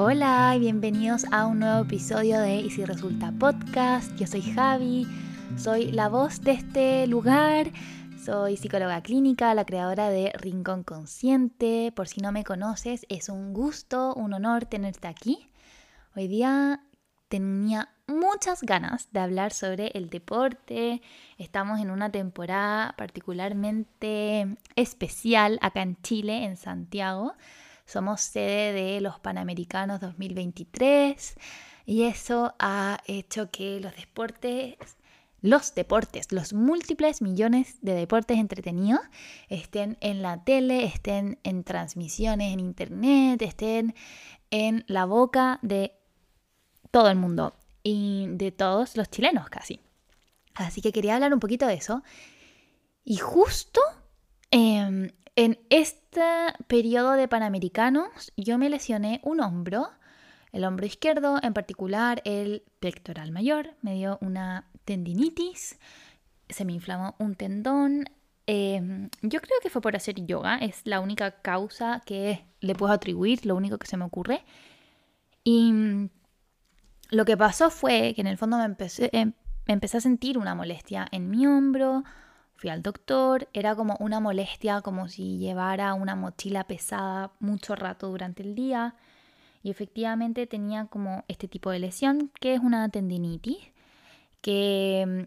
Hola y bienvenidos a un nuevo episodio de Y si resulta podcast. Yo soy Javi, soy la voz de este lugar, soy psicóloga clínica, la creadora de Rincón Consciente. Por si no me conoces, es un gusto, un honor tenerte aquí. Hoy día tenía muchas ganas de hablar sobre el deporte. Estamos en una temporada particularmente especial acá en Chile, en Santiago. Somos sede de los Panamericanos 2023 y eso ha hecho que los deportes, los deportes, los múltiples millones de deportes entretenidos estén en la tele, estén en transmisiones en internet, estén en la boca de todo el mundo y de todos los chilenos casi. Así que quería hablar un poquito de eso. Y justo eh, en este periodo de Panamericanos yo me lesioné un hombro, el hombro izquierdo, en particular el pectoral mayor, me dio una tendinitis, se me inflamó un tendón. Em, yo creo que fue por hacer yoga, es la única causa que le puedo atribuir, lo único que se me ocurre. Y mm, lo que pasó fue que en el fondo me empecé, em, empecé a sentir una molestia en mi hombro, Fui al doctor, era como una molestia, como si llevara una mochila pesada mucho rato durante el día. Y efectivamente tenía como este tipo de lesión, que es una tendinitis, que,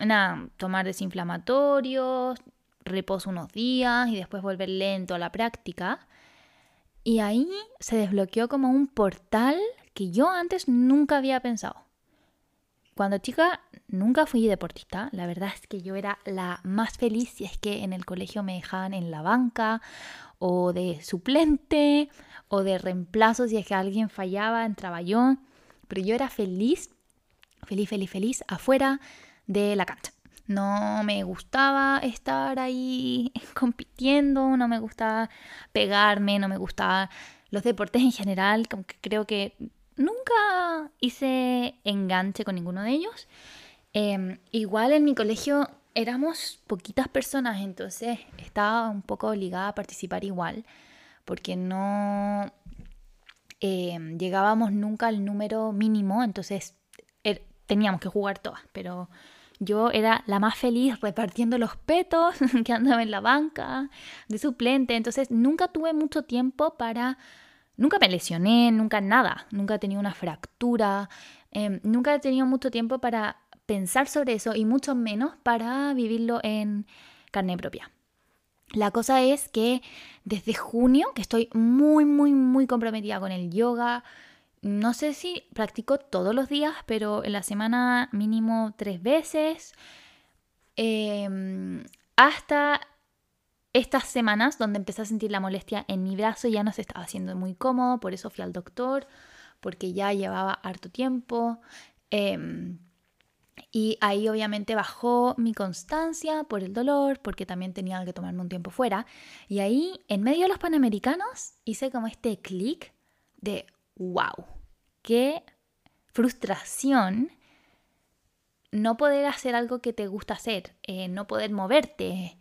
mm, nada, tomar desinflamatorios, reposo unos días y después volver lento a la práctica. Y ahí se desbloqueó como un portal que yo antes nunca había pensado. Cuando chica nunca fui deportista, la verdad es que yo era la más feliz si es que en el colegio me dejaban en la banca o de suplente o de reemplazo si es que alguien fallaba, entraba yo, pero yo era feliz, feliz, feliz, feliz afuera de la cancha. No me gustaba estar ahí compitiendo, no me gustaba pegarme, no me gustaba los deportes en general, aunque creo que nunca hice enganche con ninguno de ellos. Em, igual en mi colegio éramos poquitas personas, entonces estaba un poco obligada a participar igual, porque no em, llegábamos nunca al número mínimo, entonces er, teníamos que jugar todas, pero yo era la más feliz repartiendo los petos que andaba en la banca de suplente, entonces nunca tuve mucho tiempo para Nunca me lesioné, nunca nada, nunca he tenido una fractura, em, nunca he tenido mucho tiempo para pensar sobre eso y mucho menos para vivirlo en carne propia. La cosa es que desde junio, que estoy muy, muy, muy comprometida con el yoga, no sé si practico todos los días, pero en la semana mínimo tres veces, em, hasta estas semanas donde empecé a sentir la molestia en mi brazo ya no se estaba haciendo muy cómodo, por eso fui al doctor, porque ya llevaba harto tiempo. Em, y ahí obviamente bajó mi constancia por el dolor, porque también tenía que tomarme un tiempo fuera. Y ahí, en medio de los Panamericanos, hice como este clic de, wow, qué frustración no poder hacer algo que te gusta hacer, eh, no poder moverte,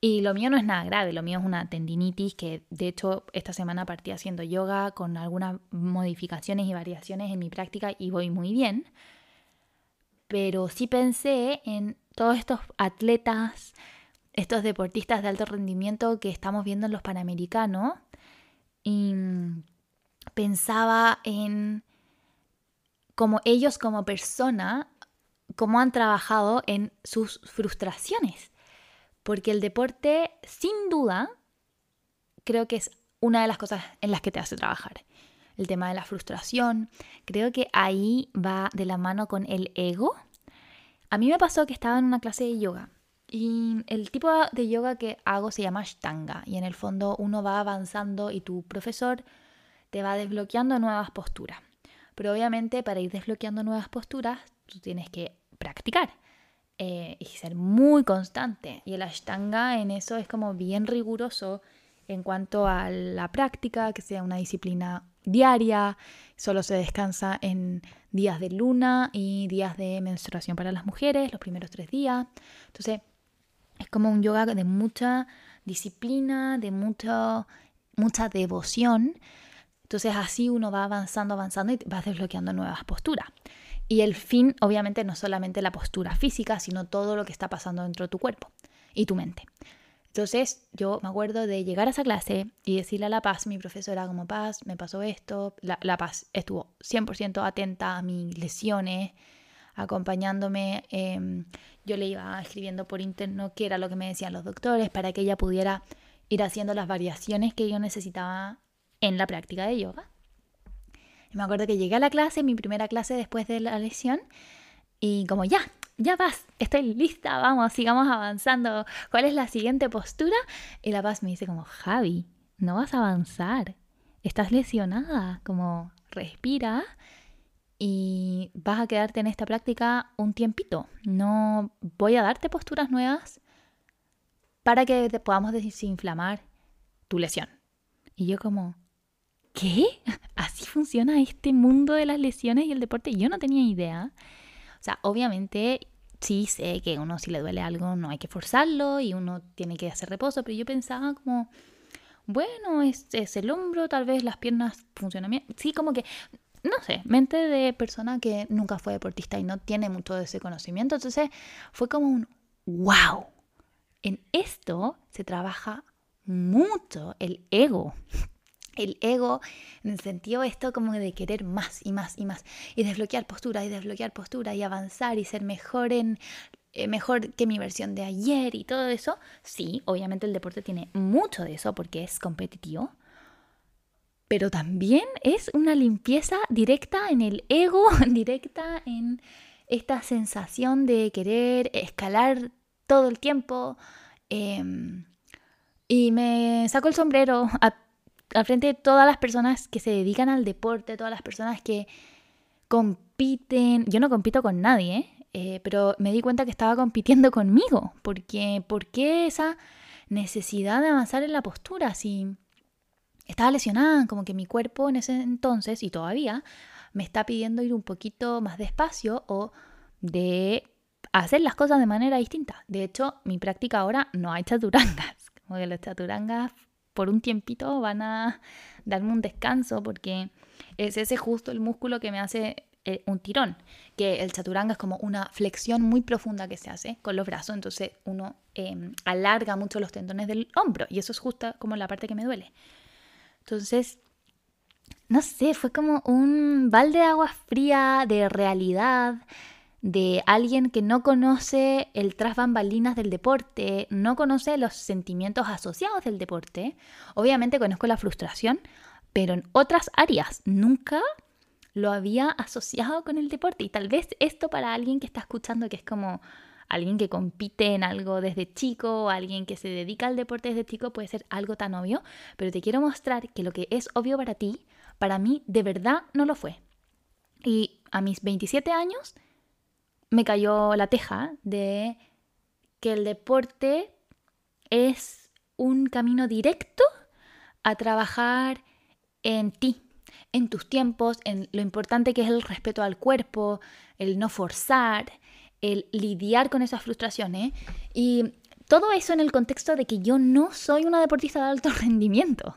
y lo mío no es nada grave, lo mío es una tendinitis que de hecho esta semana partí haciendo yoga con algunas modificaciones y variaciones en mi práctica y voy muy bien. Pero sí pensé en todos estos atletas, estos deportistas de alto rendimiento que estamos viendo en los Panamericanos y pensaba en cómo ellos como persona, cómo han trabajado en sus frustraciones porque el deporte, sin duda, creo que es una de las cosas en las que te hace trabajar. El tema de la frustración, creo que ahí va de la mano con el ego. A mí me pasó que estaba en una clase de yoga y el tipo de yoga que hago se llama Ashtanga y en el fondo uno va avanzando y tu profesor te va desbloqueando nuevas posturas. Pero obviamente para ir desbloqueando nuevas posturas tú tienes que practicar. Eh, y ser muy constante. Y el Ashtanga en eso es como bien riguroso en cuanto a la práctica, que sea una disciplina diaria, solo se descansa en días de luna y días de menstruación para las mujeres, los primeros tres días. Entonces, es como un yoga de mucha disciplina, de mucha, mucha devoción, Entonces así uno va avanzando, avanzando y vas desbloqueando nuevas posturas. Y el fin, obviamente, no solamente la postura física, sino todo lo que está pasando dentro de tu cuerpo y tu mente. Entonces yo me acuerdo de llegar a esa clase y decirle a La Paz, mi profesora, como Paz, me pasó esto. La, la Paz estuvo 100% atenta a mis lesiones, acompañándome. Em, yo le iba escribiendo por interno qué era lo que me decían los doctores para que ella pudiera ir haciendo las variaciones que yo necesitaba en la práctica de yoga. Me acuerdo que llegué a la clase, mi primera clase después de la lesión, y como ya, ya vas, estoy lista, vamos, sigamos avanzando. ¿Cuál es la siguiente postura? Y la paz me dice como, Javi, no vas a avanzar, estás lesionada, como respira y vas a quedarte en esta práctica un tiempito. No voy a darte posturas nuevas para que podamos desinflamar tu lesión. Y yo como, ¿qué? ¿Así funciona este mundo de las lesiones y el deporte? Yo no tenía idea. O sea, obviamente sí sé que uno si le duele algo no hay que forzarlo y uno tiene que hacer reposo, pero yo pensaba como, bueno, es, es el hombro, tal vez las piernas funcionan bien. Sí, como que no sé, mente de persona que nunca fue deportista y no tiene mucho de ese conocimiento. Entonces fue como un wow. En esto se trabaja mucho el ego. El ego en el sentido esto como de querer más y más y más y desbloquear postura y desbloquear postura y avanzar y ser mejor en eh, mejor que mi versión de ayer y todo eso. Sí, obviamente el deporte tiene mucho de eso porque es competitivo pero también es una limpieza directa en el ego, directa en esta sensación de querer escalar todo el tiempo. Em, y me saco el sombrero al frente de todas las personas que se dedican al deporte, todas las personas que compiten. Yo no compito con nadie, eh, pero me di cuenta que estaba compitiendo conmigo, porque ¿por qué esa necesidad de avanzar en la postura? Si estaba lesionada, como que mi cuerpo en ese entonces y todavía me está pidiendo ir un poquito más despacio o de hacer las cosas de manera distinta. De hecho, mi práctica ahora no hay chaturangas, como que las chaturangas por un tiempito van a darme un descanso porque es ese justo el músculo que me hace eh, un tirón, que el chaturanga es como una flexión muy profunda que se hace con los brazos, entonces uno em, alarga mucho los tendones del hombro y eso es justo como la parte que me duele. Entonces, no sé, fue como un balde de agua fría de realidad, de alguien que no conoce el tras bambalinas del deporte, no conoce los sentimientos asociados del deporte. Obviamente conozco la frustración, pero en otras áreas nunca lo había asociado con el deporte. Y tal vez esto para alguien que está escuchando, que es como alguien que compite en algo desde chico alguien que se dedica al deporte desde chico puede ser algo tan obvio, pero te quiero mostrar que lo que es obvio para ti, para mí de verdad no lo fue. Y a mis 27 años me cayó la teja de que el deporte es un camino directo a trabajar en ti, en tus tiempos, en lo importante que es el respeto al cuerpo, el no forzar, el lidiar con esas frustraciones y todo eso en el contexto de que yo no soy una deportista de alto rendimiento,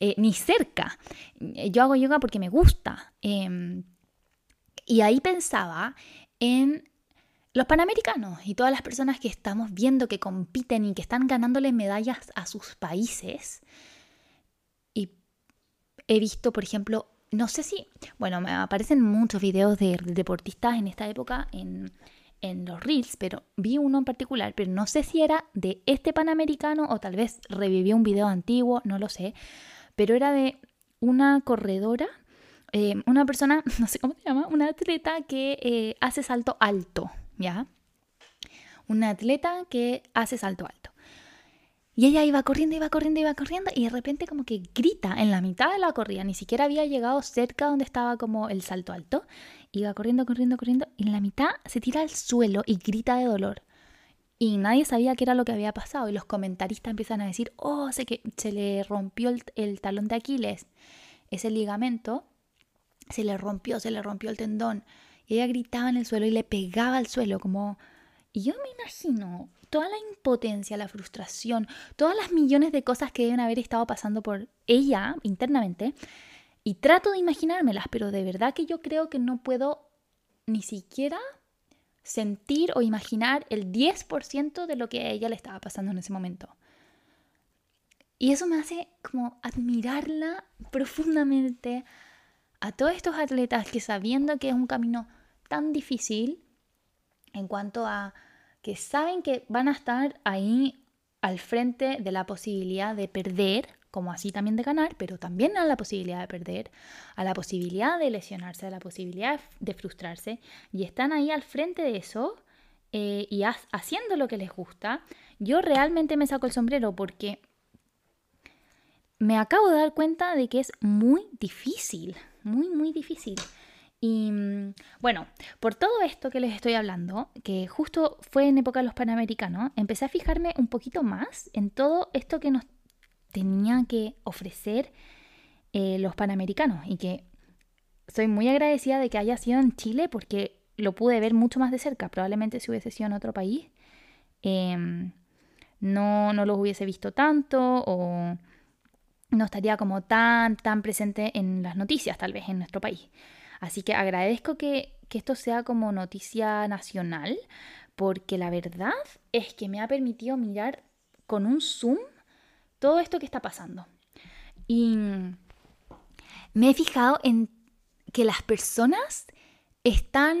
eh, ni cerca. Yo hago yoga porque me gusta. Em, y ahí pensaba en los panamericanos y todas las personas que estamos viendo que compiten y que están ganándole medallas a sus países. Y he visto, por ejemplo, no sé si, bueno, me aparecen muchos videos de deportistas en esta época en, en los reels, pero vi uno en particular, pero no sé si era de este Panamericano o tal vez revivió un video antiguo, no lo sé, pero era de una corredora, eh, una persona, no sé cómo se llama, una atleta que eh, hace salto alto, ¿ya? Una atleta que hace salto alto. Y ella iba corriendo, iba corriendo, iba corriendo y de repente como que grita en la mitad de la corrida, ni siquiera había llegado cerca donde estaba como el salto alto. Iba corriendo, corriendo, corriendo y en la mitad se tira al suelo y grita de dolor. Y nadie sabía qué era lo que había pasado y los comentaristas empiezan a decir, oh, sé que se le rompió el, el talón de Aquiles, ese ligamento, se le rompió, se le rompió el tendón. Ella gritaba en el suelo y le pegaba al suelo como... Y yo me imagino toda la impotencia, la frustración, todas las millones de cosas que deben haber estado pasando por ella internamente, Y trato de imaginármelas, pero de verdad que yo creo que no puedo ni siquiera sentir o imaginar el 10% de lo que a ella le estaba pasando en ese momento. Y eso me hace como admirarla profundamente a todos estos atletas que sabiendo que es un camino tan difícil en cuanto a que saben que van a estar ahí al frente de la posibilidad de perder, como así también de ganar, pero también a la posibilidad de perder, a la posibilidad de lesionarse, a la posibilidad de frustrarse, y están ahí al frente de eso eh, y haciendo lo que les gusta, yo realmente me saco el sombrero porque me acabo de dar cuenta de que es muy difícil, muy, muy difícil. Y mm, bueno, por todo esto que les estoy hablando, que justo fue en época de los Panamericanos, empecé a fijarme un poquito más en todo esto que nos tenían que ofrecer eh, los Panamericanos y que soy muy agradecida de que haya sido en Chile porque lo pude ver mucho más de cerca. Probablemente si hubiese sido en otro país, em, no, no los hubiese visto tanto o no estaría como tan, tan presente en las noticias, tal vez en nuestro país. Así que agradezco que, esto sea como noticia nacional, porque la verdad es que me ha permitido mirar con un zoom todo esto que está pasando. Y me he fijado en que las personas están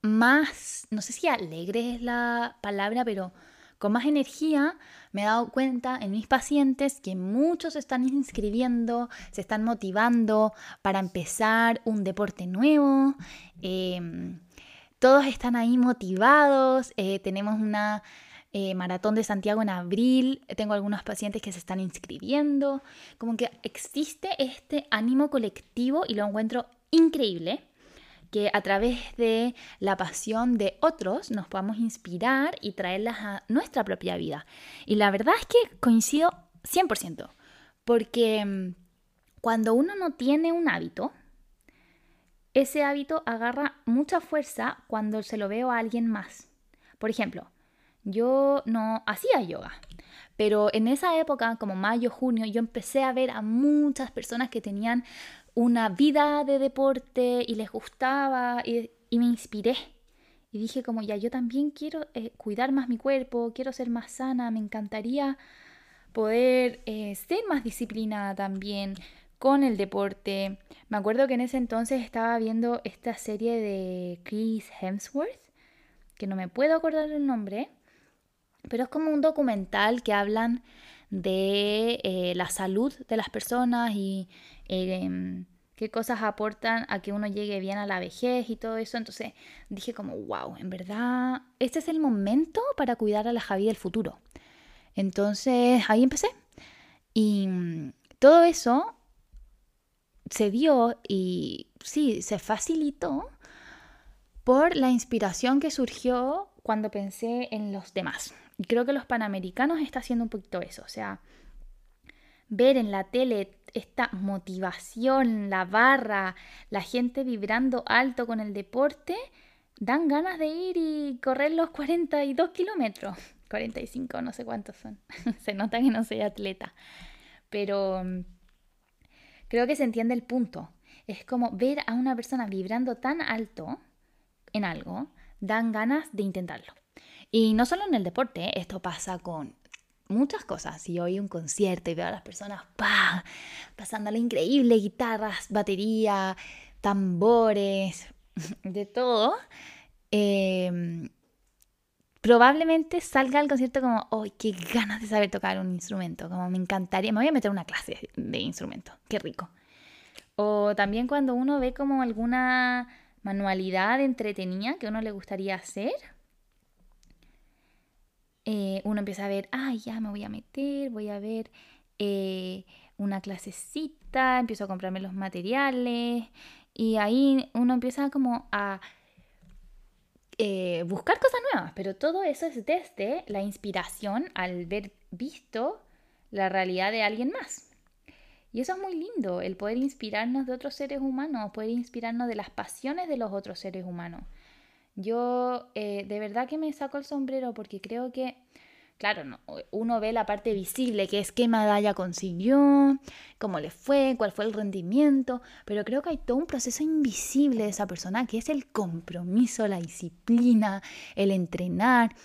más, no sé si alegre es la palabra, pero con más energía, me he dado cuenta en mis pacientes que muchos se están inscribiendo, se están motivando para empezar un deporte nuevo. Em, todos están ahí motivados. Eh, tenemos una eh, maratón de Santiago en abril. Tengo algunos pacientes que se están inscribiendo. Como que existe este ánimo colectivo y lo encuentro increíble que a través de la pasión de otros nos podamos inspirar y traerlas a nuestra propia vida. Y la verdad es que coincido 100%, porque mm, cuando uno no tiene un hábito, ese hábito agarra mucha fuerza cuando se lo veo a alguien más. Por ejemplo, yo no hacía yoga, pero en esa época, como mayo, junio, yo empecé a ver a muchas personas que tenían una vida de deporte y les gustaba y, me inspiré. Y dije como ya, yo también quiero eh, cuidar más mi cuerpo, quiero ser más sana, me encantaría poder eh, ser más disciplinada también con el deporte. Me acuerdo que en ese entonces estaba viendo esta serie de Chris Hemsworth, que no me puedo acordar el nombre, pero es como un documental que hablan de eh, la salud de las personas y em, qué cosas aportan a que uno llegue bien a la vejez y todo eso. Entonces dije como, wow, en verdad, este es el momento para cuidar a la Javi del futuro. Entonces ahí empecé. Y mm, todo eso se dio y sí, se facilitó por la inspiración que surgió cuando pensé en los demás. Y creo que los panamericanos está haciendo un poquito eso, o sea, ver en la tele esta motivación, la barra, la gente vibrando alto con el deporte, dan ganas de ir y correr los 42 kilómetros. 45, no sé cuántos son. se nota que no soy atleta. Pero mm, creo que se entiende el punto. Es como ver a una persona vibrando tan alto en algo, dan ganas de intentarlo. Y no solo en el deporte, esto pasa con muchas cosas. Si oí un concierto y veo a las personas ¡pah! pasándole increíble, guitarras, batería, tambores, de todo, em, probablemente salga al concierto como, ¡ay, qué ganas de saber tocar un instrumento! Como me encantaría, me voy a meter una clase de instrumento, qué rico. O también cuando uno ve como alguna manualidad entretenida que uno le gustaría hacer, eh, uno empieza a ver, ah, ya me voy a meter, voy a ver eh, una clasecita, empiezo a comprarme los materiales y ahí uno empieza como a eh, buscar cosas nuevas, pero todo eso es desde la inspiración al ver visto la realidad de alguien más. Y eso es muy lindo, el poder inspirarnos de otros seres humanos, poder inspirarnos de las pasiones de los otros seres humanos. Yo eh, de verdad que me saco el sombrero porque creo que claro, no, uno ve la parte visible, que es qué medalla consiguió, cómo le fue, cuál fue el rendimiento, pero creo que hay todo un proceso invisible de esa persona, que es el compromiso, la disciplina, el entrenar,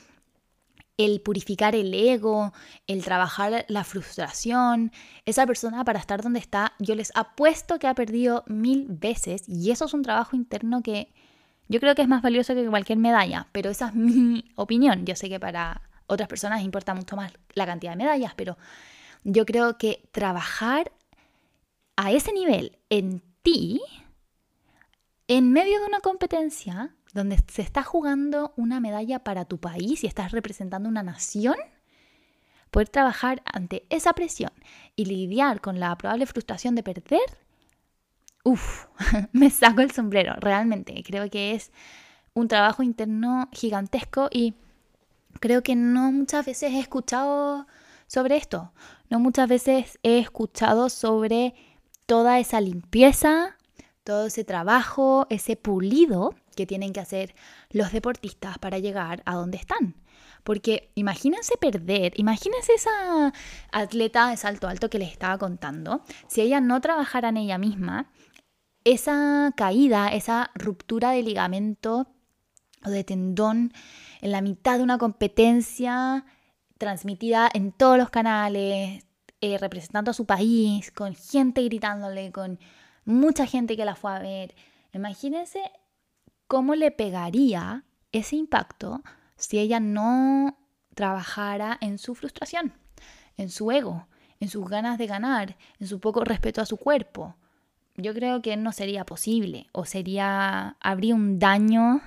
el purificar el ego, el trabajar la frustración. Esa persona para estar donde está, yo les apuesto que ha perdido mil veces y eso es un trabajo interno que yo creo que es más valioso que cualquier medalla, pero esa es mi opinión. Yo sé que para otras personas importa mucho más la cantidad de medallas, pero yo creo que trabajar a ese nivel en ti, en medio de una competencia donde se está jugando una medalla para tu país y estás representando una nación, poder trabajar ante esa presión y lidiar con la probable frustración de perder, uff, me saco el sombrero, realmente. Creo que es un trabajo interno gigantesco y creo que no muchas veces he escuchado sobre esto. No muchas veces he escuchado sobre toda esa limpieza, todo ese trabajo, ese pulido que tienen que hacer los deportistas para llegar a donde están. Porque imagínense perder, imagínense esa atleta de salto alto que les estaba contando, si ella no trabajara en ella misma, esa caída, esa ruptura de ligamento o de tendón en la mitad de una competencia transmitida en todos los canales, eh, representando a su país, con gente gritándole, con mucha gente que la fue a ver. Imagínense cómo le pegaría ese impacto si ella no trabajara en su frustración, en su ego, en sus ganas de ganar, en su poco respeto a su cuerpo yo creo que no sería posible o sería, habría un daño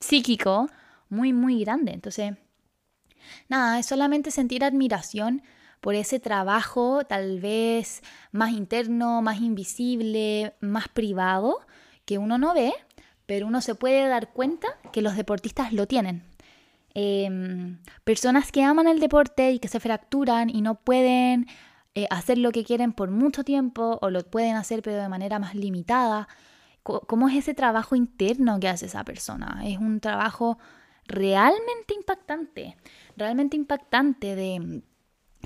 psíquico muy, muy grande. Entonces, nada, es solamente sentir admiración por ese trabajo tal vez más interno, más invisible, más privado, que uno no ve, pero uno se puede dar cuenta que los deportistas lo tienen. Em, personas que aman el deporte y que se fracturan y no pueden eh, hacer lo que quieren por mucho tiempo o lo pueden hacer pero de manera más limitada. ¿Cómo es ese trabajo interno que hace esa persona? Es un trabajo realmente impactante, realmente impactante de,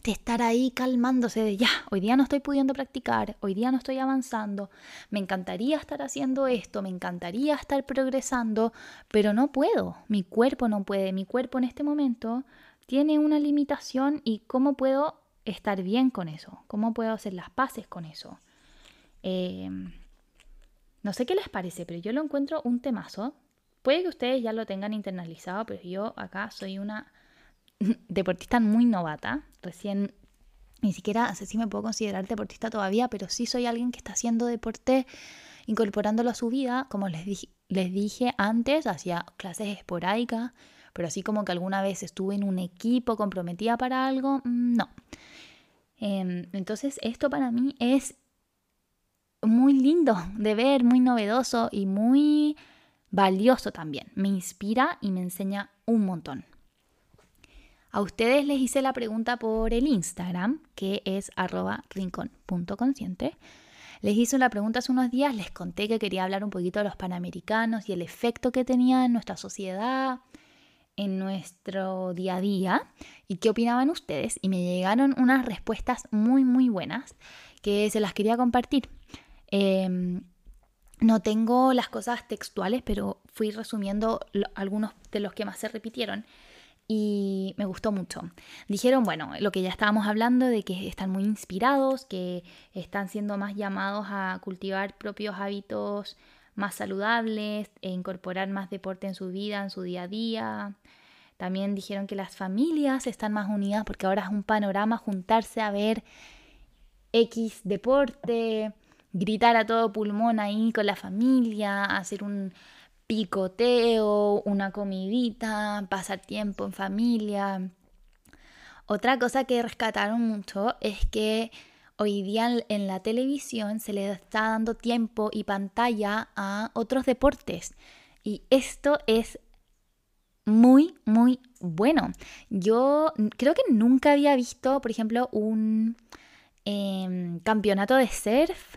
de estar ahí calmándose de ya, hoy día no estoy pudiendo practicar, hoy día no estoy avanzando, me encantaría estar haciendo esto, me encantaría estar progresando, pero no puedo, mi cuerpo no puede, mi cuerpo en este momento tiene una limitación y cómo puedo estar bien con eso? ¿Cómo puedo hacer las paces con eso? Eh, no sé qué les parece, pero yo lo encuentro un temazo. Puede que ustedes ya lo tengan internalizado, pero yo acá soy una deportista muy novata. Recién, ni siquiera sé si me puedo considerar deportista todavía, pero sí soy alguien que está haciendo deporte, incorporándolo a su vida. Como les, les dije antes, hacía clases esporádicas, pero así como que alguna vez estuve en un equipo comprometida para algo, mm, no. Em, entonces esto para mí es muy lindo de ver, muy novedoso y muy valioso también. Me inspira y me enseña un montón. A ustedes les hice la pregunta por el Instagram, que es arroba rincón.consciente. Les hice una pregunta hace unos días, les conté que quería hablar un poquito de los panamericanos y el efecto que tenía en nuestra sociedad, en nuestro día a día y qué opinaban ustedes y me llegaron unas respuestas muy muy buenas que se las quería compartir. Em, no tengo las cosas textuales, pero fui resumiendo algunos de los que más se repitieron y me gustó mucho. Dijeron, bueno, lo que ya estábamos hablando de que están muy inspirados, que están siendo más llamados a cultivar propios hábitos más saludables e incorporar más deporte en su vida, en su día a día. También dijeron que las familias están más unidas porque ahora es un panorama juntarse a ver X deporte, gritar a todo pulmón ahí con la familia, hacer un picoteo, una comidita, pasar tiempo en familia. Otra cosa que rescataron mucho es que Hoy día en la televisión se le está dando tiempo y pantalla a otros deportes y esto es muy, muy bueno. Yo creo que nunca había visto, por ejemplo, un em, campeonato de surf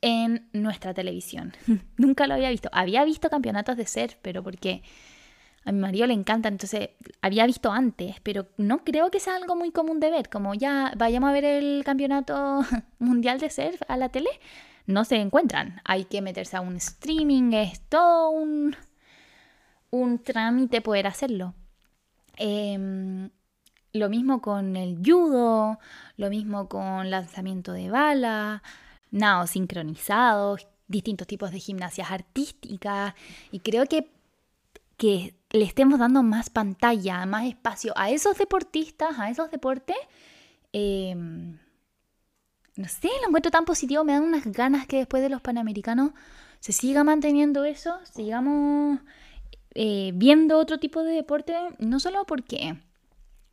en nuestra televisión. nunca lo había visto. Había visto campeonatos de surf, pero porque A mi marido le encanta, entonces había visto antes, pero no creo que sea algo muy común de ver, como ya vayamos a ver el campeonato mundial de surf a la tele, no se encuentran. Hay que meterse a un streaming, es todo un, un trámite poder hacerlo. Em, lo mismo con el judo, lo mismo con lanzamiento de bala, nado sincronizado, distintos tipos de gimnasias artísticas. Y creo que, que le estemos dando más pantalla, más espacio a esos deportistas, a esos deportes. Em, no sé, lo encuentro tan positivo, me dan unas ganas que después de los Panamericanos se siga manteniendo eso, sigamos eh, viendo otro tipo de deporte, no solo porque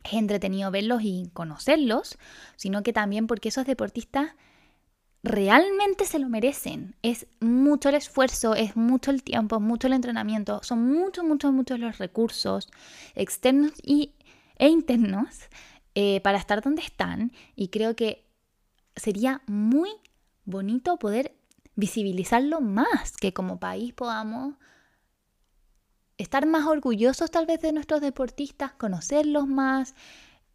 es entretenido verlos y conocerlos, sino que también porque esos deportistas realmente se lo merecen. Es mucho el esfuerzo, es mucho el tiempo, mucho el entrenamiento, son muchos, muchos, muchos los recursos externos y, e internos eh, para estar donde están y creo que sería muy bonito poder visibilizarlo más, que como país podamos estar más orgullosos tal vez de nuestros deportistas, conocerlos más,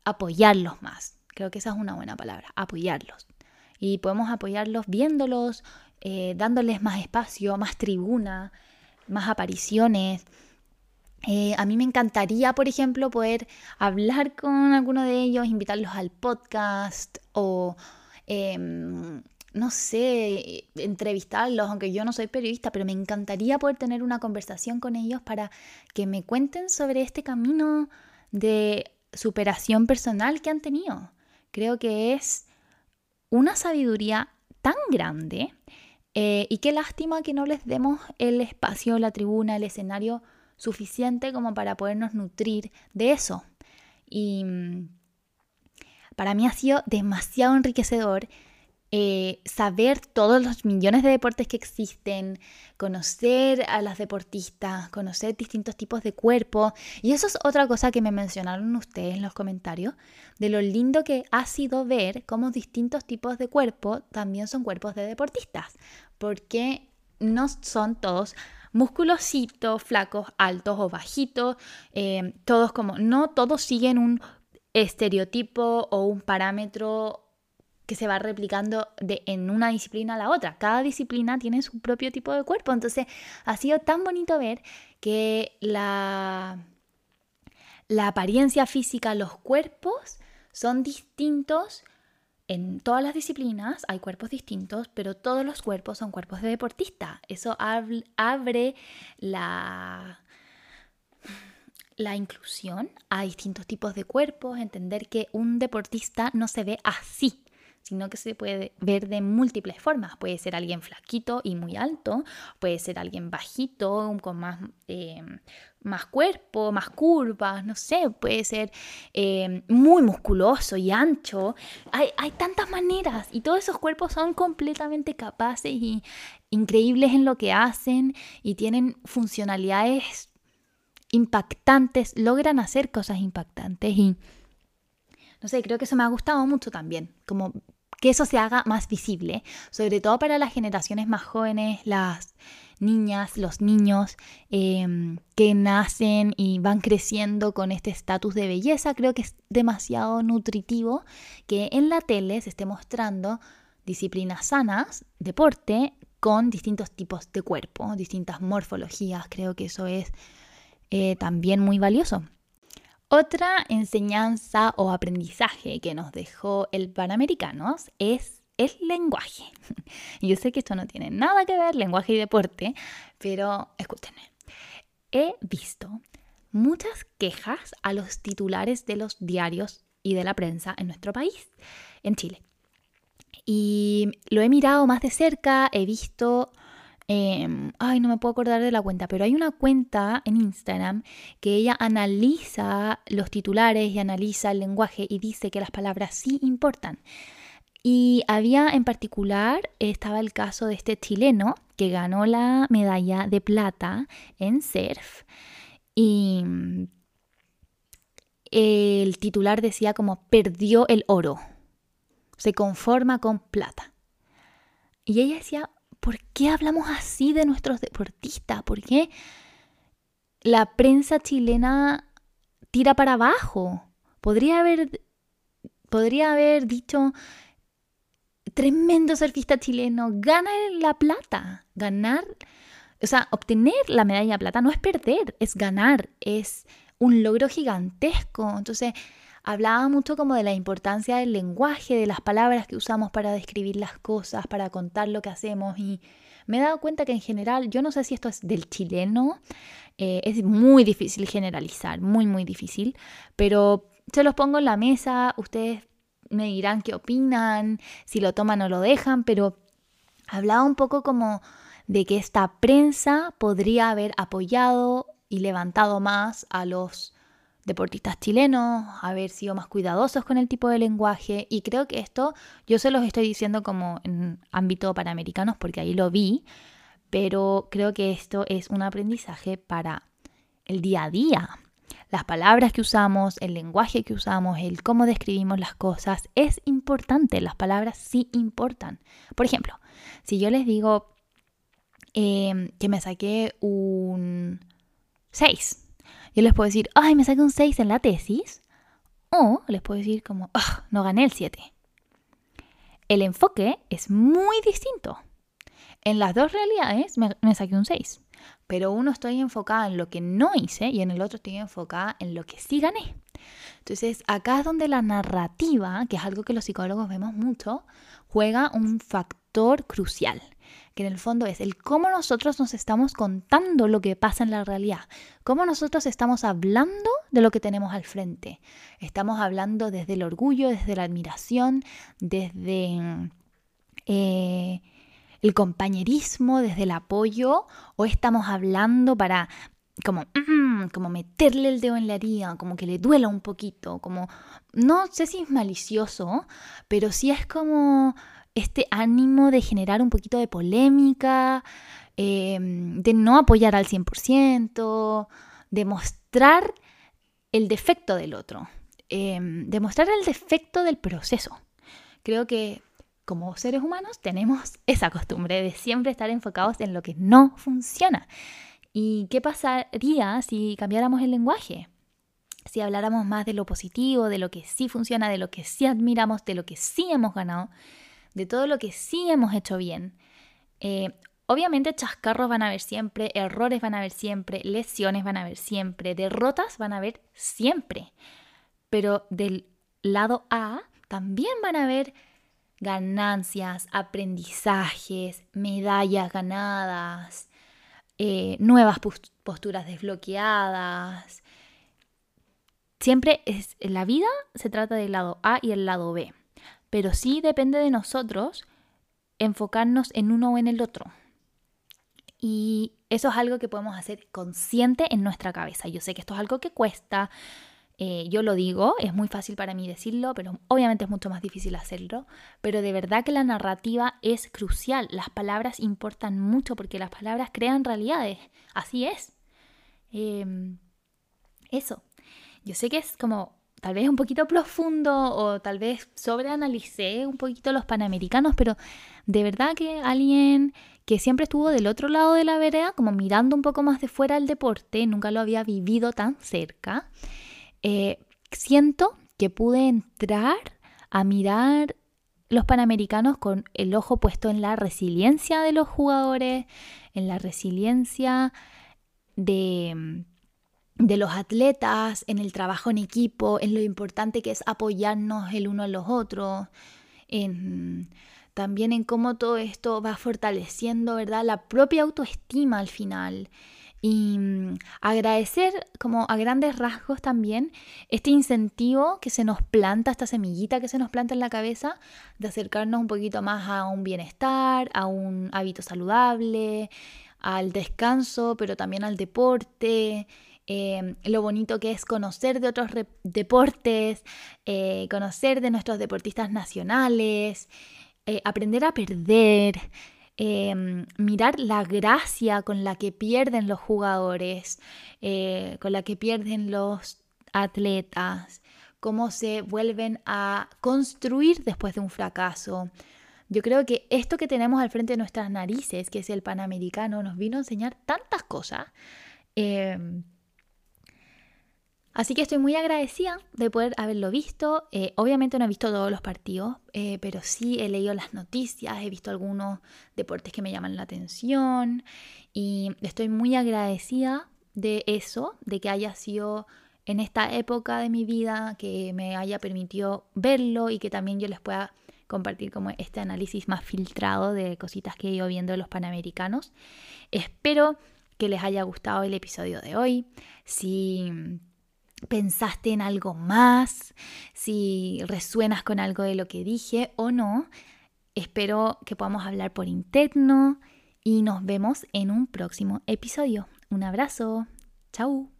apoyarlos más. Creo que esa es una buena palabra, apoyarlos. Y podemos apoyarlos viéndolos, eh, dándoles más espacio, más tribuna, más apariciones. Eh, a mí me encantaría, por ejemplo, poder hablar con alguno de ellos, invitarlos al podcast o em, no sé, entrevistarlos, aunque yo no soy periodista, pero me encantaría poder tener una conversación con ellos para que me cuenten sobre este camino de superación personal que han tenido. Creo que es una sabiduría tan grande eh, y qué lástima que no les demos el espacio, la tribuna, el escenario suficiente como para podernos nutrir de eso. Y mm, para mí ha sido demasiado enriquecedor eh, saber todos los millones de deportes que existen, conocer a las deportistas, conocer distintos tipos de cuerpo. Y eso es otra cosa que me mencionaron ustedes en los comentarios, de lo lindo que ha sido ver cómo distintos tipos de cuerpo también son cuerpos de deportistas, porque no son todos musculositos, flacos, altos o bajitos, eh, todos como, no todos siguen un estereotipo o un parámetro que se va replicando de, en una disciplina a la otra. Cada disciplina tiene su propio tipo de cuerpo. Entonces ha sido tan bonito ver que la, la apariencia física, los cuerpos son distintos en todas las disciplinas. Hay cuerpos distintos, pero todos los cuerpos son cuerpos de deportista. Eso abre la la inclusión a distintos tipos de cuerpos, entender que un deportista no se ve así, sino que se puede ver de múltiples formas. Puede ser alguien flaquito y muy alto, puede ser alguien bajito, con más, eh, más cuerpo, más curvas, no sé, puede ser eh, muy musculoso y ancho. Hay, hay tantas maneras y todos esos cuerpos son completamente capaces y increíbles en lo que hacen y tienen funcionalidades impactantes, logran hacer cosas impactantes y no sé, creo que eso me ha gustado mucho también, como que eso se haga más visible, sobre todo para las generaciones más jóvenes, las niñas, los niños em, que nacen y van creciendo con este estatus de belleza. Creo que es demasiado nutritivo que en la tele se esté mostrando disciplinas sanas, deporte, con distintos tipos de cuerpo, distintas morfologías. Creo que eso es eh, también muy valioso. Otra enseñanza o aprendizaje que nos dejó el Panamericanos es el lenguaje. Yo sé que esto no tiene nada que ver, lenguaje y deporte, pero escúchenme. He visto muchas quejas a los titulares de los diarios y de la prensa en nuestro país, en Chile. Y lo he mirado más de cerca, he visto Em, ay, no me puedo acordar de la cuenta, pero hay una cuenta en Instagram que ella analiza los titulares y analiza el lenguaje y dice que las palabras sí importan. Y había en particular, estaba el caso de este chileno que ganó la medalla de plata en surf y el titular decía como perdió el oro, se conforma con plata. Y ella decía, ¿por qué hablamos así de nuestros deportistas? ¿Por qué la prensa chilena tira para abajo. Podría haber, podría haber dicho, tremendo surfista chileno, gana la plata. Ganar, o sea, obtener la medalla de plata no es perder, es ganar, es un logro gigantesco. Entonces, hablaba mucho como de la importancia del lenguaje, de las palabras que usamos para describir las cosas, para contar lo que hacemos y me he dado cuenta que en general, yo no sé si esto es del chileno, eh, es muy difícil generalizar, muy, muy difícil, pero se los pongo en la mesa, ustedes me dirán qué opinan, si lo toman o lo dejan, pero hablaba un poco como de que esta prensa podría haber apoyado y levantado más a los deportistas chilenos, haber sido más cuidadosos con el tipo de lenguaje y creo que esto yo se los estoy diciendo como en ámbito panamericanos porque ahí lo vi, pero creo que esto es un aprendizaje para el día a día. Las palabras que usamos, el lenguaje que usamos, el cómo describimos las cosas es importante, las palabras sí importan. Por ejemplo, si yo les digo em, que me saqué un 6, yo les puedo decir, ay, me saqué un 6 en la tesis. O les puedo decir como, ah, no gané el 7. El enfoque es muy distinto. En las dos realidades me, me saqué un 6. Pero uno estoy enfocada en lo que no hice y en el otro estoy enfocada en lo que sí gané. Entonces, acá es donde la narrativa, que es algo que los psicólogos vemos mucho, juega un factor crucial que en el fondo es el cómo nosotros nos estamos contando lo que pasa en la realidad, cómo nosotros estamos hablando de lo que tenemos al frente. Estamos hablando desde el orgullo, desde la admiración, desde eh, el compañerismo, desde el apoyo, o estamos hablando para como, como meterle el dedo en la herida, como que le duela un poquito, como, no sé si es malicioso, pero sí es como este ánimo de generar un poquito de polémica, em, de no apoyar al 100%, de mostrar el defecto del otro, em, de mostrar el defecto del proceso. Creo que como seres humanos tenemos esa costumbre de siempre estar enfocados en lo que no funciona. ¿Y qué pasaría si cambiáramos el lenguaje? Si habláramos más de lo positivo, de lo que sí funciona, de lo que sí admiramos, de lo que sí hemos ganado, de todo lo que sí hemos hecho bien. Eh, obviamente chascarros van a haber siempre, errores van a haber siempre, lesiones van a haber siempre, derrotas van a haber siempre. Pero del lado A también van a haber ganancias, aprendizajes, medallas ganadas, eh, nuevas posturas desbloqueadas. Siempre es, la vida se trata del lado A y el lado B pero sí depende de nosotros enfocarnos en uno o en el otro. Y eso es algo que podemos hacer consciente en nuestra cabeza. Yo sé que esto es algo que cuesta, eh, yo lo digo, es muy fácil para mí decirlo, pero obviamente es mucho más difícil hacerlo. Pero de verdad que la narrativa es crucial. Las palabras importan mucho porque las palabras crean realidades. Así es. Em, eso. Yo sé que es como tal vez un poquito profundo o tal vez sobreanalicé un poquito los panamericanos, pero de verdad que alguien que siempre estuvo del otro lado de la vereda, como mirando un poco más de fuera el deporte, nunca lo había vivido tan cerca, eh, siento que pude entrar a mirar los panamericanos con el ojo puesto en la resiliencia de los jugadores, en la resiliencia de de los atletas, en el trabajo en equipo, en lo importante que es apoyarnos el uno a los otros, en, también en cómo todo esto va fortaleciendo, ¿verdad? La propia autoestima al final. Y mm, agradecer como a grandes rasgos también este incentivo que se nos planta, esta semillita que se nos planta en la cabeza de acercarnos un poquito más a un bienestar, a un hábito saludable, al descanso, pero también al deporte, Em, lo bonito que es conocer de otros deportes, eh, conocer de nuestros deportistas nacionales, eh, aprender a perder, em, mirar la gracia con la que pierden los jugadores, eh, con la que pierden los atletas, cómo se vuelven a construir después de un fracaso. Yo creo que esto que tenemos al frente de nuestras narices, que es el Panamericano, nos vino a enseñar tantas cosas. Em, Así que estoy muy agradecida de poder haberlo visto. Eh, obviamente no he visto todos los partidos, eh, pero sí he leído las noticias, he visto algunos deportes que me llaman la atención y estoy muy agradecida de eso, de que haya sido en esta época de mi vida, que me haya permitido verlo y que también yo les pueda compartir como este análisis más filtrado de cositas que he ido viendo de los panamericanos. Espero que les haya gustado el episodio de hoy. Si pensaste en algo más, si resuenas con algo de lo que dije o no. Espero que podamos hablar por interno y nos vemos en un próximo episodio. Un abrazo. Chao.